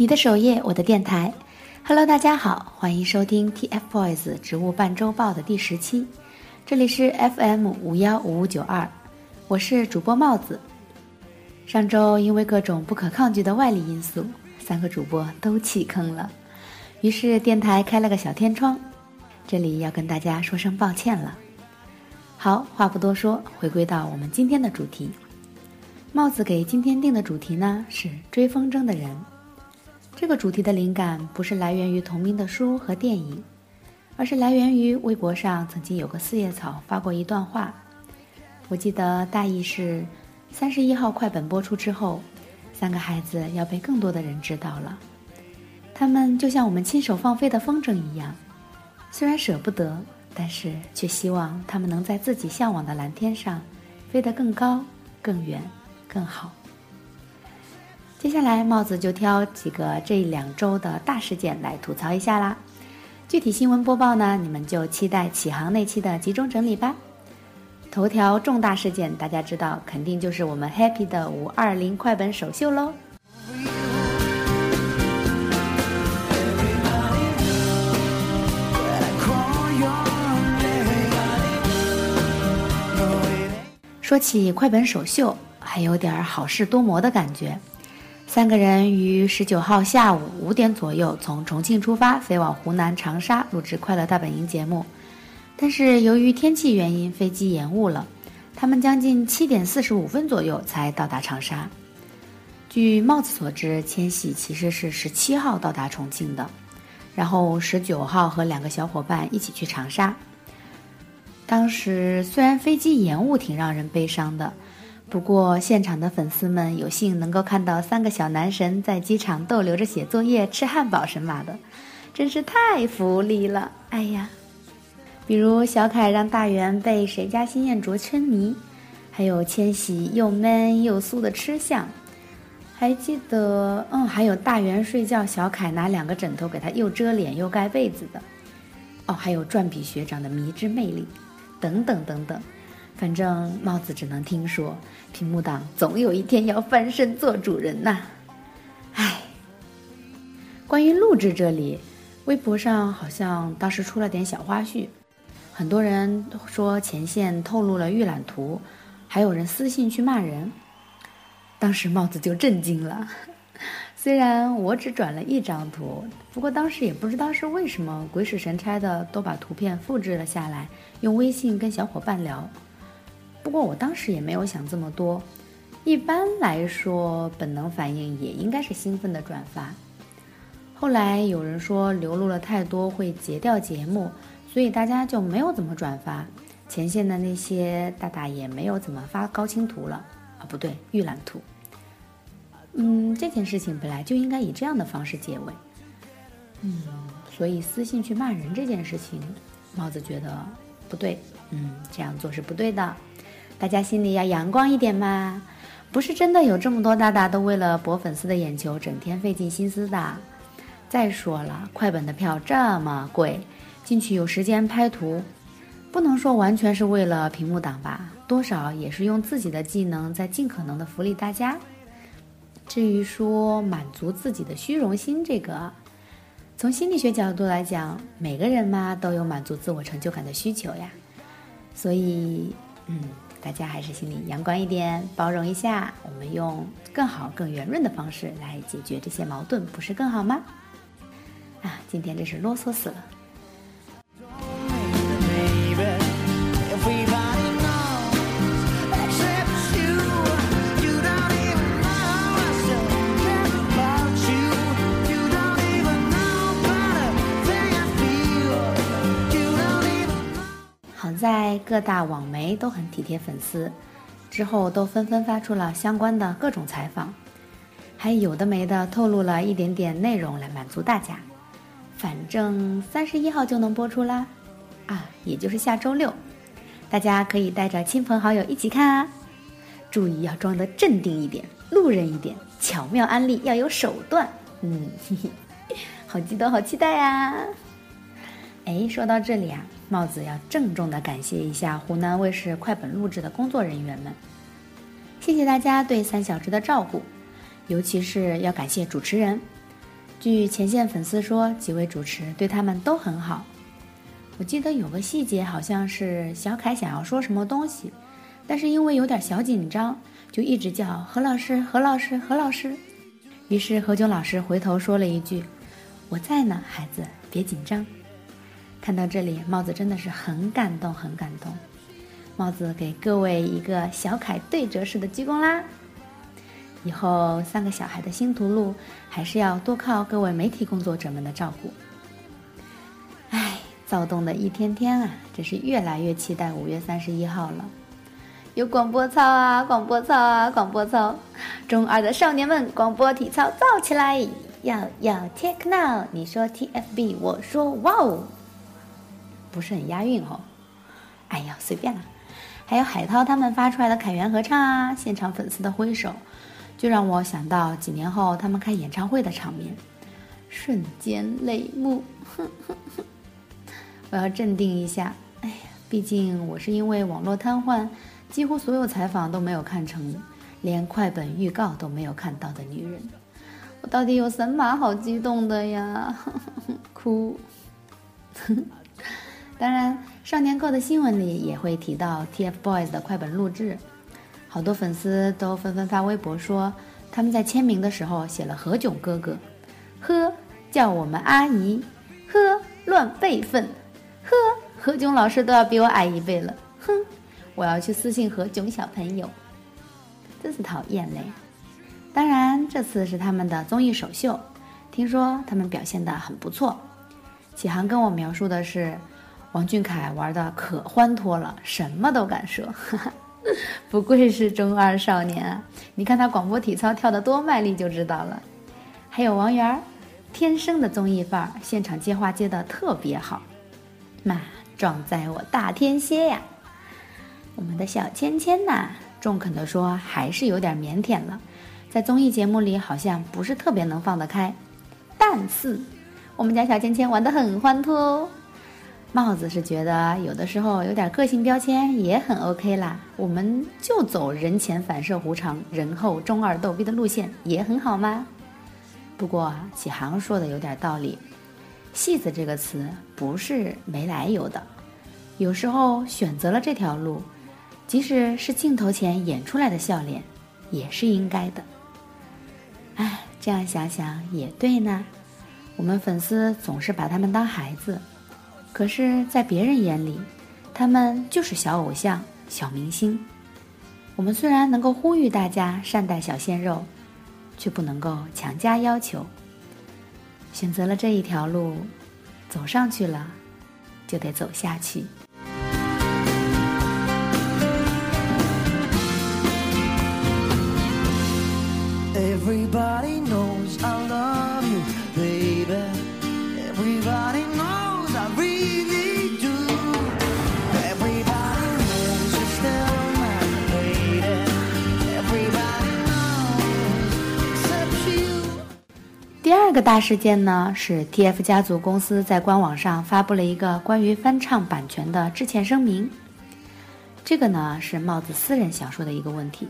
你的首页，我的电台。Hello，大家好，欢迎收听 TFBOYS 植物半周报的第十期。这里是 FM 五幺五五九二，我是主播帽子。上周因为各种不可抗拒的外力因素，三个主播都弃坑了，于是电台开了个小天窗。这里要跟大家说声抱歉了。好，话不多说，回归到我们今天的主题。帽子给今天定的主题呢是追风筝的人。这个主题的灵感不是来源于同名的书和电影，而是来源于微博上曾经有个四叶草发过一段话。我记得大意是：三十一号快本播出之后，三个孩子要被更多的人知道了。他们就像我们亲手放飞的风筝一样，虽然舍不得。但是却希望他们能在自己向往的蓝天上飞得更高、更远、更好。接下来，帽子就挑几个这两周的大事件来吐槽一下啦。具体新闻播报呢，你们就期待启航那期的集中整理吧。头条重大事件，大家知道，肯定就是我们 Happy 的五二零快本首秀喽。说起快本首秀，还有点好事多磨的感觉。三个人于十九号下午五点左右从重庆出发，飞往湖南长沙录制《快乐大本营》节目。但是由于天气原因，飞机延误了，他们将近七点四十五分左右才到达长沙。据帽子所知，千玺其实是十七号到达重庆的，然后十九号和两个小伙伴一起去长沙。当时虽然飞机延误挺让人悲伤的，不过现场的粉丝们有幸能够看到三个小男神在机场逗留着写作业、吃汉堡神马的，真是太福利了！哎呀，比如小凯让大圆被谁家新燕啄春迷，还有千玺又 man 又酥的吃相，还记得嗯，还有大圆睡觉，小凯拿两个枕头给他又遮脸又盖被子的，哦，还有转笔学长的迷之魅力。等等等等，反正帽子只能听说，屏幕党总有一天要翻身做主人呐。唉，关于录制这里，微博上好像当时出了点小花絮，很多人说前线透露了预览图，还有人私信去骂人，当时帽子就震惊了。虽然我只转了一张图，不过当时也不知道是为什么鬼使神差的都把图片复制了下来，用微信跟小伙伴聊。不过我当时也没有想这么多，一般来说本能反应也应该是兴奋的转发。后来有人说流露了太多会截掉节目，所以大家就没有怎么转发。前线的那些大大也没有怎么发高清图了啊，不对，预览图。嗯，这件事情本来就应该以这样的方式结尾。嗯，所以私信去骂人这件事情，帽子觉得不对。嗯，这样做是不对的。大家心里要阳光一点嘛，不是真的有这么多大大都为了博粉丝的眼球，整天费尽心思的。再说了，快本的票这么贵，进去有时间拍图，不能说完全是为了屏幕党吧，多少也是用自己的技能在尽可能的福利大家。至于说满足自己的虚荣心，这个从心理学角度来讲，每个人嘛都有满足自我成就感的需求呀。所以，嗯，大家还是心里阳光一点，包容一下，我们用更好、更圆润的方式来解决这些矛盾，不是更好吗？啊，今天真是啰嗦死了。在各大网媒都很体贴粉丝，之后都纷纷发出了相关的各种采访，还有的没的透露了一点点内容来满足大家。反正三十一号就能播出啦，啊，也就是下周六，大家可以带着亲朋好友一起看啊。注意要装得镇定一点，路人一点，巧妙安利要有手段。嗯，嘿嘿，好激动，好期待呀！哎，说到这里啊。帽子要郑重地感谢一下湖南卫视快本录制的工作人员们，谢谢大家对三小只的照顾，尤其是要感谢主持人。据前线粉丝说，几位主持对他们都很好。我记得有个细节，好像是小凯想要说什么东西，但是因为有点小紧张，就一直叫何老师、何老师、何老师。于是何炅老师回头说了一句：“我在呢，孩子，别紧张。”看到这里，帽子真的是很感动，很感动。帽子给各位一个小凯对折式的鞠躬啦！以后三个小孩的星途路，还是要多靠各位媒体工作者们的照顾。唉，躁动的一天天啊，真是越来越期待五月三十一号了。有广播操啊，广播操啊，广播操！中二的少年们，广播体操造起来！要要 take now，你说 TFB，我说哇哦，不是很押韵哦。哎呀，随便啦。还有海涛他们发出来的凯源合唱啊，现场粉丝的挥手，就让我想到几年后他们开演唱会的场面，瞬间泪目。我要镇定一下，哎呀，毕竟我是因为网络瘫痪，几乎所有采访都没有看成，连快本预告都没有看到的女人，我到底有什么好激动的呀？哭。当然，少年购的新闻里也会提到 TFBOYS 的快本录制，好多粉丝都纷纷发微博说，他们在签名的时候写了何炅哥哥，呵，叫我们阿姨，呵，乱辈分，呵，何炅老师都要比我矮一倍了，哼，我要去私信何炅小朋友，真是讨厌嘞。当然，这次是他们的综艺首秀，听说他们表现的很不错。启航跟我描述的是。王俊凯玩的可欢脱了，什么都敢说，不愧是中二少年啊！你看他广播体操跳得多卖力就知道了。还有王源，天生的综艺范儿，现场接话接的特别好。妈，壮哉我大天蝎呀！我们的小芊芊呐，中肯的说还是有点腼腆了，在综艺节目里好像不是特别能放得开。但是我们家小芊芊玩得很欢脱哦。帽子是觉得有的时候有点个性标签也很 OK 啦，我们就走人前反射弧长，人后中二逗逼的路线也很好吗？不过启航说的有点道理，戏子这个词不是没来由的，有时候选择了这条路，即使是镜头前演出来的笑脸，也是应该的。哎，这样想想也对呢，我们粉丝总是把他们当孩子。可是，在别人眼里，他们就是小偶像、小明星。我们虽然能够呼吁大家善待小鲜肉，却不能够强加要求。选择了这一条路，走上去了，就得走下去。大事件呢，是 TF 家族公司在官网上发布了一个关于翻唱版权的致歉声明。这个呢是帽子私人想说的一个问题，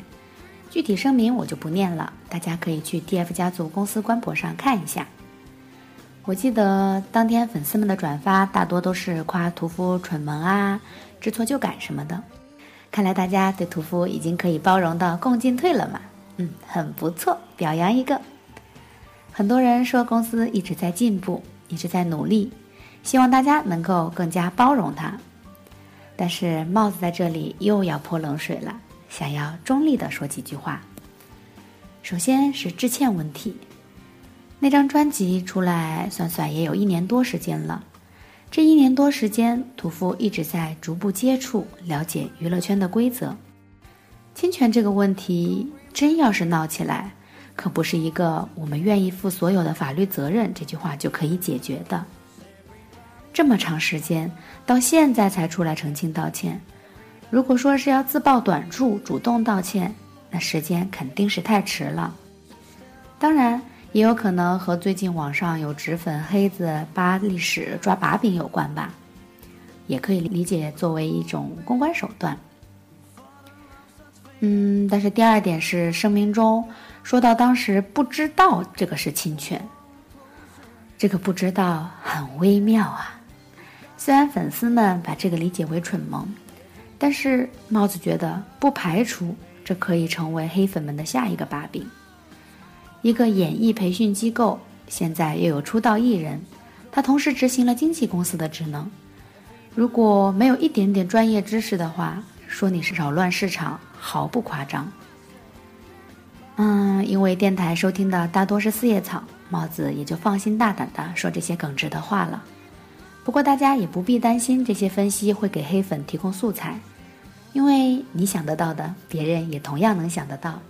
具体声明我就不念了，大家可以去 TF 家族公司官博上看一下。我记得当天粉丝们的转发大多都是夸屠夫蠢萌啊、知错就改什么的，看来大家对屠夫已经可以包容到共进退了嘛？嗯，很不错，表扬一个。很多人说公司一直在进步，一直在努力，希望大家能够更加包容他。但是帽子在这里又要泼冷水了，想要中立的说几句话。首先是致歉问题，那张专辑出来算算也有一年多时间了，这一年多时间，屠夫一直在逐步接触、了解娱乐圈的规则。侵权这个问题真要是闹起来。可不是一个“我们愿意负所有的法律责任”这句话就可以解决的。这么长时间，到现在才出来澄清道歉。如果说是要自曝短处，主动道歉，那时间肯定是太迟了。当然，也有可能和最近网上有纸粉黑子扒历史、抓把柄有关吧，也可以理解作为一种公关手段。嗯，但是第二点是声明中。说到当时不知道这个是侵权，这个不知道很微妙啊。虽然粉丝们把这个理解为蠢萌，但是帽子觉得不排除这可以成为黑粉们的下一个把柄。一个演艺培训机构现在又有出道艺人，他同时执行了经纪公司的职能。如果没有一点点专业知识的话，说你是扰乱市场，毫不夸张。嗯，因为电台收听的大多是四叶草，帽子也就放心大胆的说这些耿直的话了。不过大家也不必担心这些分析会给黑粉提供素材，因为你想得到的，别人也同样能想得到。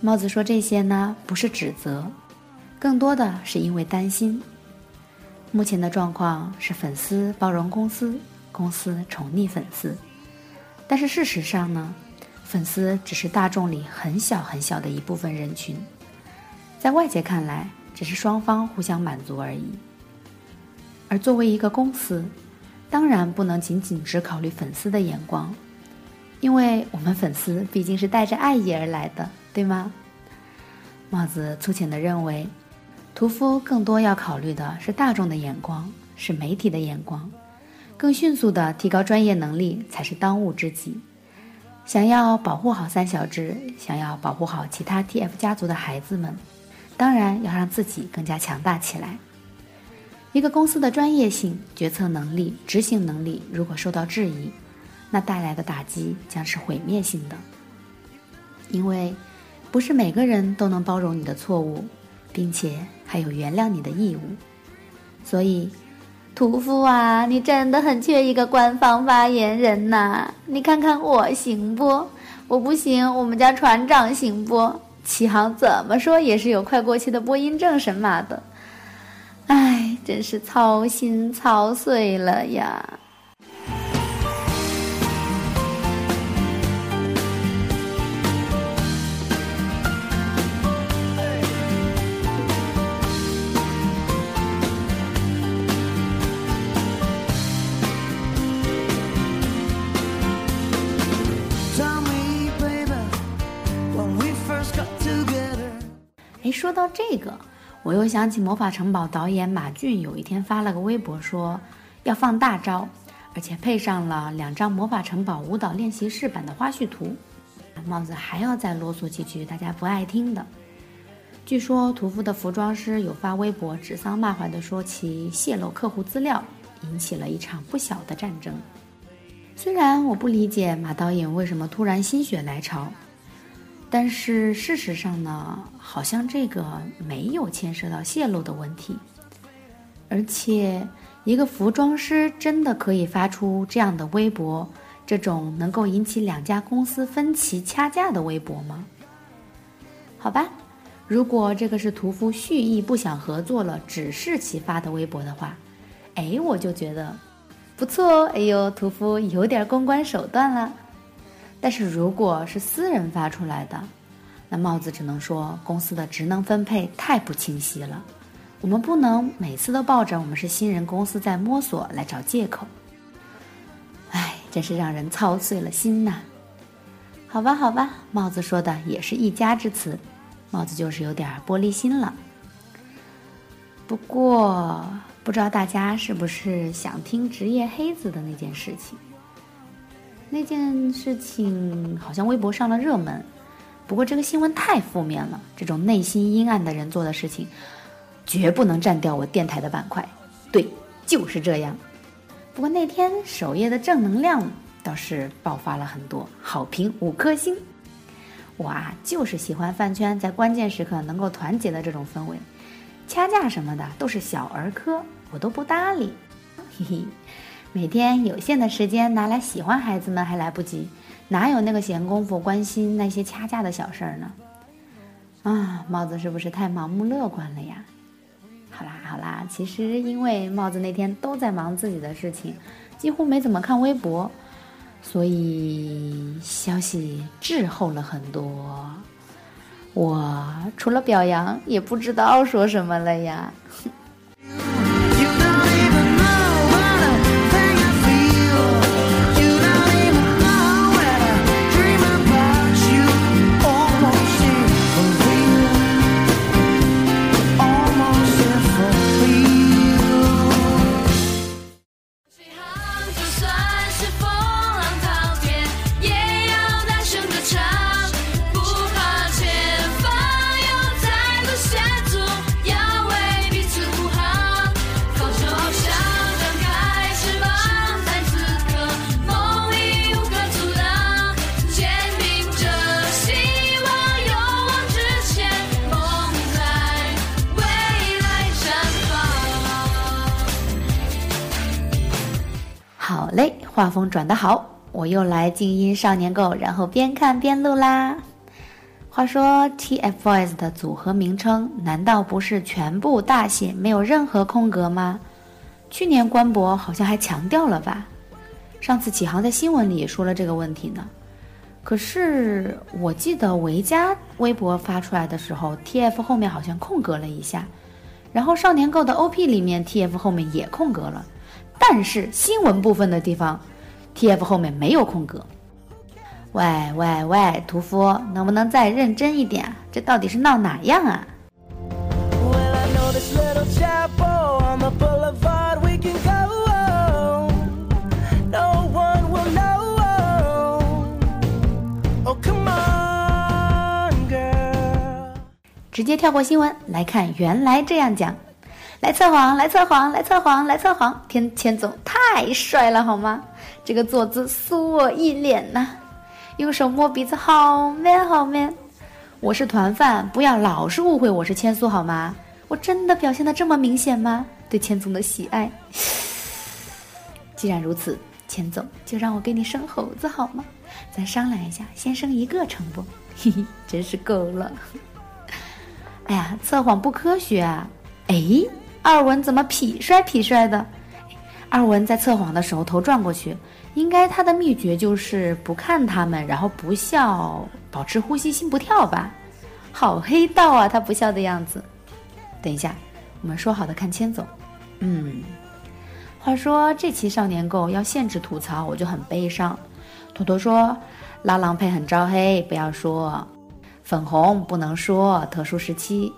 帽子说这些呢，不是指责，更多的是因为担心。目前的状况是粉丝包容公司，公司宠溺粉丝。但是事实上呢，粉丝只是大众里很小很小的一部分人群，在外界看来，只是双方互相满足而已。而作为一个公司，当然不能仅仅只考虑粉丝的眼光，因为我们粉丝毕竟是带着爱意而来的，对吗？帽子粗浅的认为。屠夫更多要考虑的是大众的眼光，是媒体的眼光，更迅速的提高专业能力才是当务之急。想要保护好三小只，想要保护好其他 TF 家族的孩子们，当然要让自己更加强大起来。一个公司的专业性、决策能力、执行能力如果受到质疑，那带来的打击将是毁灭性的。因为不是每个人都能包容你的错误。并且还有原谅你的义务，所以，屠夫啊，你真的很缺一个官方发言人呐！你看看我行不？我不行，我们家船长行不？启航怎么说也是有快过期的播音证神马的，唉，真是操心操碎了呀！说到这个，我又想起《魔法城堡》导演马俊有一天发了个微博，说要放大招，而且配上了两张《魔法城堡》舞蹈练习室版的花絮图。帽子还要再啰嗦几句大家不爱听的。据说屠夫的服装师有发微博指桑骂槐的说其泄露客户资料，引起了一场不小的战争。虽然我不理解马导演为什么突然心血来潮。但是事实上呢，好像这个没有牵涉到泄露的问题，而且一个服装师真的可以发出这样的微博，这种能够引起两家公司分歧掐架的微博吗？好吧，如果这个是屠夫蓄意不想合作了，只是其发的微博的话，哎，我就觉得不错哦，哎呦，屠夫有点公关手段了。但是如果是私人发出来的，那帽子只能说公司的职能分配太不清晰了。我们不能每次都抱着我们是新人公司在摸索来找借口。唉，真是让人操碎了心呐。好吧，好吧，帽子说的也是一家之词，帽子就是有点玻璃心了。不过不知道大家是不是想听职业黑子的那件事情？那件事情好像微博上了热门，不过这个新闻太负面了。这种内心阴暗的人做的事情，绝不能占掉我电台的板块。对，就是这样。不过那天首页的正能量倒是爆发了很多，好评五颗星。我啊，就是喜欢饭圈在关键时刻能够团结的这种氛围。掐架什么的都是小儿科，我都不搭理。嘿嘿。每天有限的时间拿来喜欢孩子们还来不及，哪有那个闲工夫关心那些掐架的小事儿呢？啊，帽子是不是太盲目乐观了呀？好啦好啦，其实因为帽子那天都在忙自己的事情，几乎没怎么看微博，所以消息滞后了很多。我除了表扬，也不知道说什么了呀。画风转得好，我又来静音少年购，然后边看边录啦。话说 TFBOYS 的组合名称难道不是全部大写，没有任何空格吗？去年官博好像还强调了吧？上次启航在新闻里也说了这个问题呢。可是我记得维嘉微博发出来的时候，TF 后面好像空格了一下，然后少年购的 OP 里面 TF 后面也空格了。但是新闻部分的地方，TF 后面没有空格。喂喂喂，屠夫，能不能再认真一点？这到底是闹哪样啊？直接跳过新闻来看，原来这样讲。来测谎，来测谎，来测谎，来测谎！天千总太帅了，好吗？这个坐姿酥我一脸呐，用手摸鼻子，好 man 好 man。我是团饭，不要老是误会我是千苏好吗？我真的表现的这么明显吗？对千总的喜爱。既然如此，千总就让我给你生猴子好吗？咱商量一下，先生一个成不？嘿嘿，真是够了。哎呀，测谎不科学啊！哎。二文怎么痞帅痞帅的？二文在测谎的时候头转过去，应该他的秘诀就是不看他们，然后不笑，保持呼吸，心不跳吧？好黑道啊，他不笑的样子。等一下，我们说好的看千总。嗯，话说这期少年购要限制吐槽，我就很悲伤。坨坨说拉郎配很招黑，不要说粉红不能说特殊时期。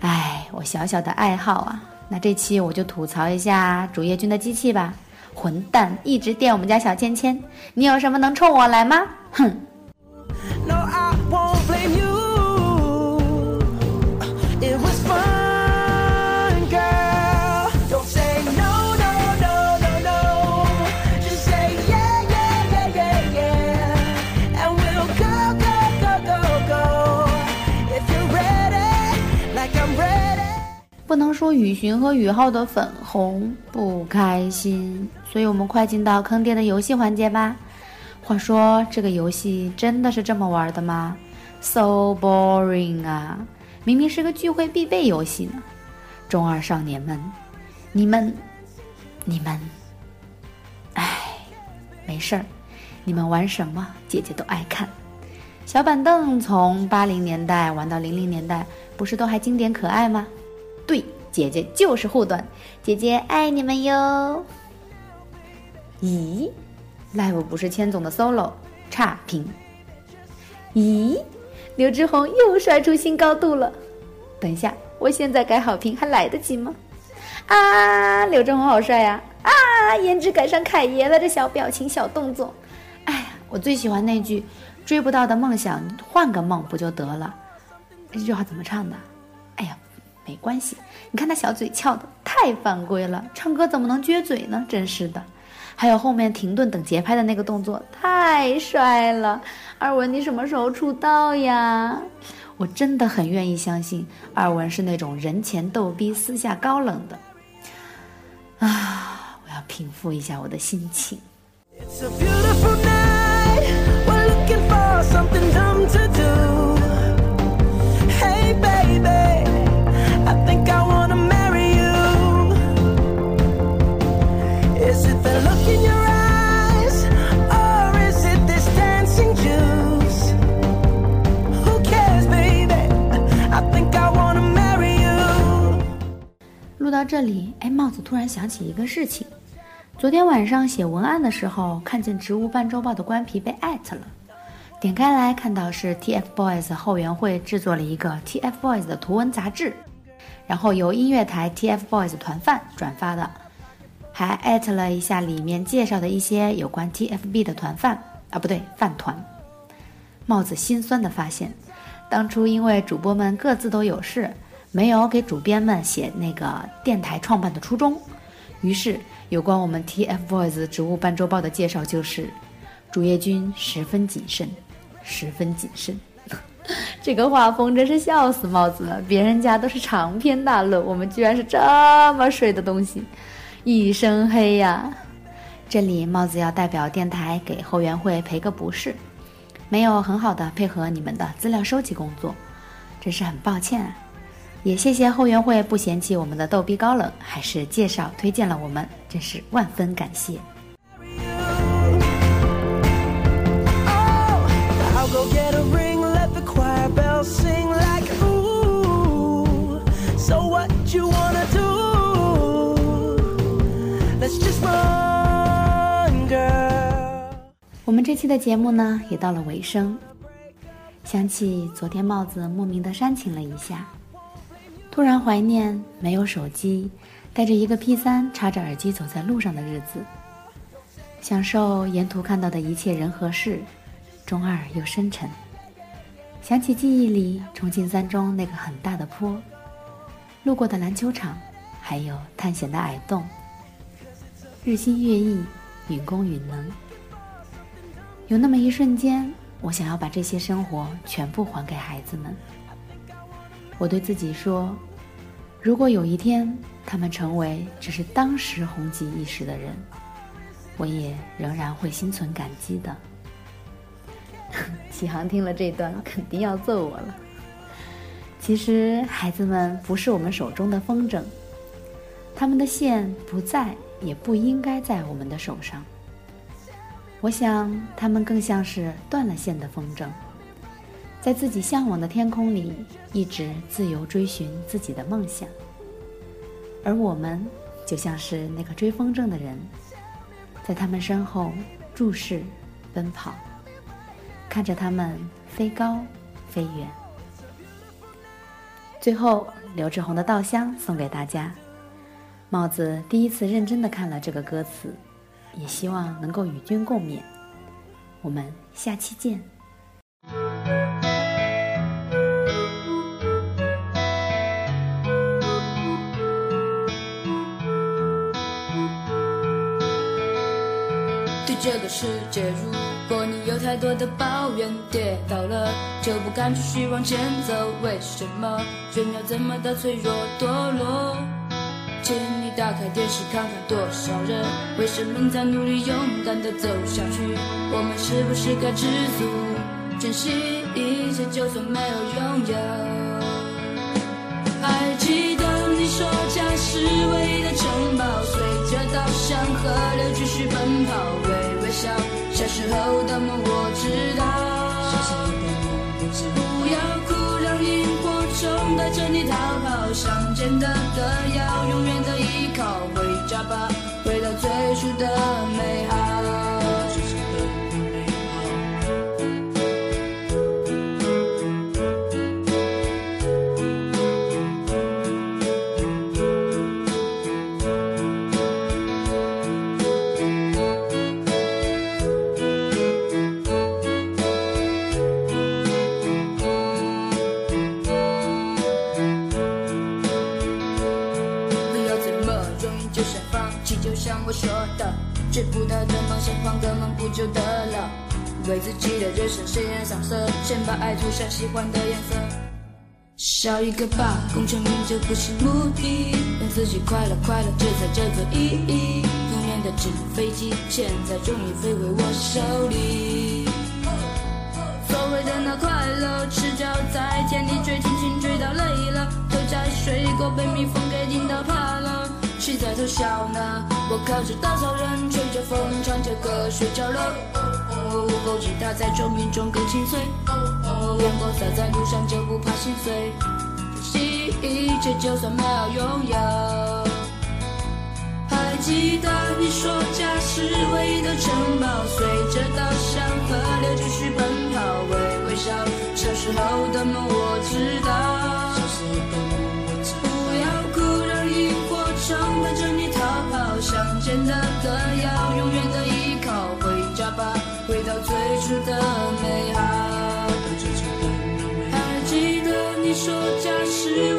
哎，我小小的爱好啊，那这期我就吐槽一下主页君的机器吧。混蛋，一直电我们家小芊芊，你有什么能冲我来吗？哼！说雨荨和雨浩的粉红不开心，所以我们快进到坑爹的游戏环节吧。话说这个游戏真的是这么玩的吗？So boring 啊！明明是个聚会必备游戏呢。中二少年们，你们，你们，哎，没事儿，你们玩什么，姐姐都爱看。小板凳从八零年代玩到零零年代，不是都还经典可爱吗？对，姐姐就是护短，姐姐爱你们哟。咦，live 不是千总的 solo，差评。咦，刘志宏又帅出新高度了。等一下，我现在改好评还来得及吗？啊，刘志宏好帅呀！啊，颜值赶上凯爷了，这小表情、小动作。哎呀，我最喜欢那句“追不到的梦想，换个梦不就得了”。这句话怎么唱的？哎呀！没关系，你看他小嘴翘的太犯规了，唱歌怎么能撅嘴呢？真是的。还有后面停顿等节拍的那个动作太帅了。二文，你什么时候出道呀？我真的很愿意相信二文是那种人前逗逼，私下高冷的。啊，我要平复一下我的心情。录想起一个事情。昨天晚上写文案的时候，看见《植物半周报》的官皮被艾特了，点开来看到是 TFBOYS 后援会制作了一个 TFBOYS 的图文杂志，然后由音乐台 TFBOYS 团饭转发的，还艾特了一下里面介绍的一些有关 TFB 的团饭啊，不对，饭团。帽子心酸的发现，当初因为主播们各自都有事。没有给主编们写那个电台创办的初衷，于是有关我们 TFBOYS 植物半周报的介绍就是，主页君十分谨慎，十分谨慎。这个画风真是笑死帽子了，别人家都是长篇大论，我们居然是这么水的东西，一身黑呀！这里帽子要代表电台给后援会赔个不是，没有很好的配合你们的资料收集工作，真是很抱歉啊！也谢谢后援会不嫌弃我们的逗逼高冷，还是介绍推荐了我们，真是万分感谢。我们这期的节目呢，也到了尾声。想起昨天帽子莫名的煽情了一下，突然怀念没有手机，带着一个 P 三，插着耳机走在路上的日子，享受沿途看到的一切人和事，中二又深沉。想起记忆里重庆三中那个很大的坡，路过的篮球场，还有探险的矮洞。日新月异，允公允能。有那么一瞬间，我想要把这些生活全部还给孩子们。我对自己说，如果有一天他们成为只是当时红极一时的人，我也仍然会心存感激的。启航听了这段，肯定要揍我了。其实孩子们不是我们手中的风筝，他们的线不在，也不应该在我们的手上。我想，他们更像是断了线的风筝，在自己向往的天空里，一直自由追寻自己的梦想。而我们，就像是那个追风筝的人，在他们身后注视、奔跑，看着他们飞高、飞远。最后，刘志宏的《稻香》送给大家。帽子第一次认真的看了这个歌词。也希望能够与君共勉，我们下期见。这个世界，如果你有太多的抱怨，跌倒了就不敢继续往前走，为什么人要这么的脆弱堕落？请你打开电视看看，多少人为生命在努力，勇敢的走下去。我们是不是该知足，珍惜一切，就算没有拥有？还记得你说家是唯一的城堡，随着稻香河流继续奔跑，笑。小时候的梦我知道。不要哭，让萤火虫带着你逃跑，乡间的歌谣，永远的依靠。回家吧，先把爱涂上喜欢的颜色。笑一个吧，功成名就不是目的，让自己快乐快乐，这才叫做意义。童年的纸飞机，现在终于飞回我手里。所谓的那快乐，赤脚在田里追，轻轻追到累了，回家睡过，被蜜蜂给叮到怕了。谁在偷笑呢？我靠着稻草人，吹着风，唱着歌，睡着了。午后吉他在虫鸣中更清脆。阳光洒在路上就不怕心碎。珍惜一切，就算没有拥有。还记得你说家是唯一的城堡，随着稻香河流继续奔跑，微微笑。小时候的梦我知道。不要哭，让萤火虫带着你逃跑乡间的歌谣，永远的依靠。回家吧，回到最初的美好。说家是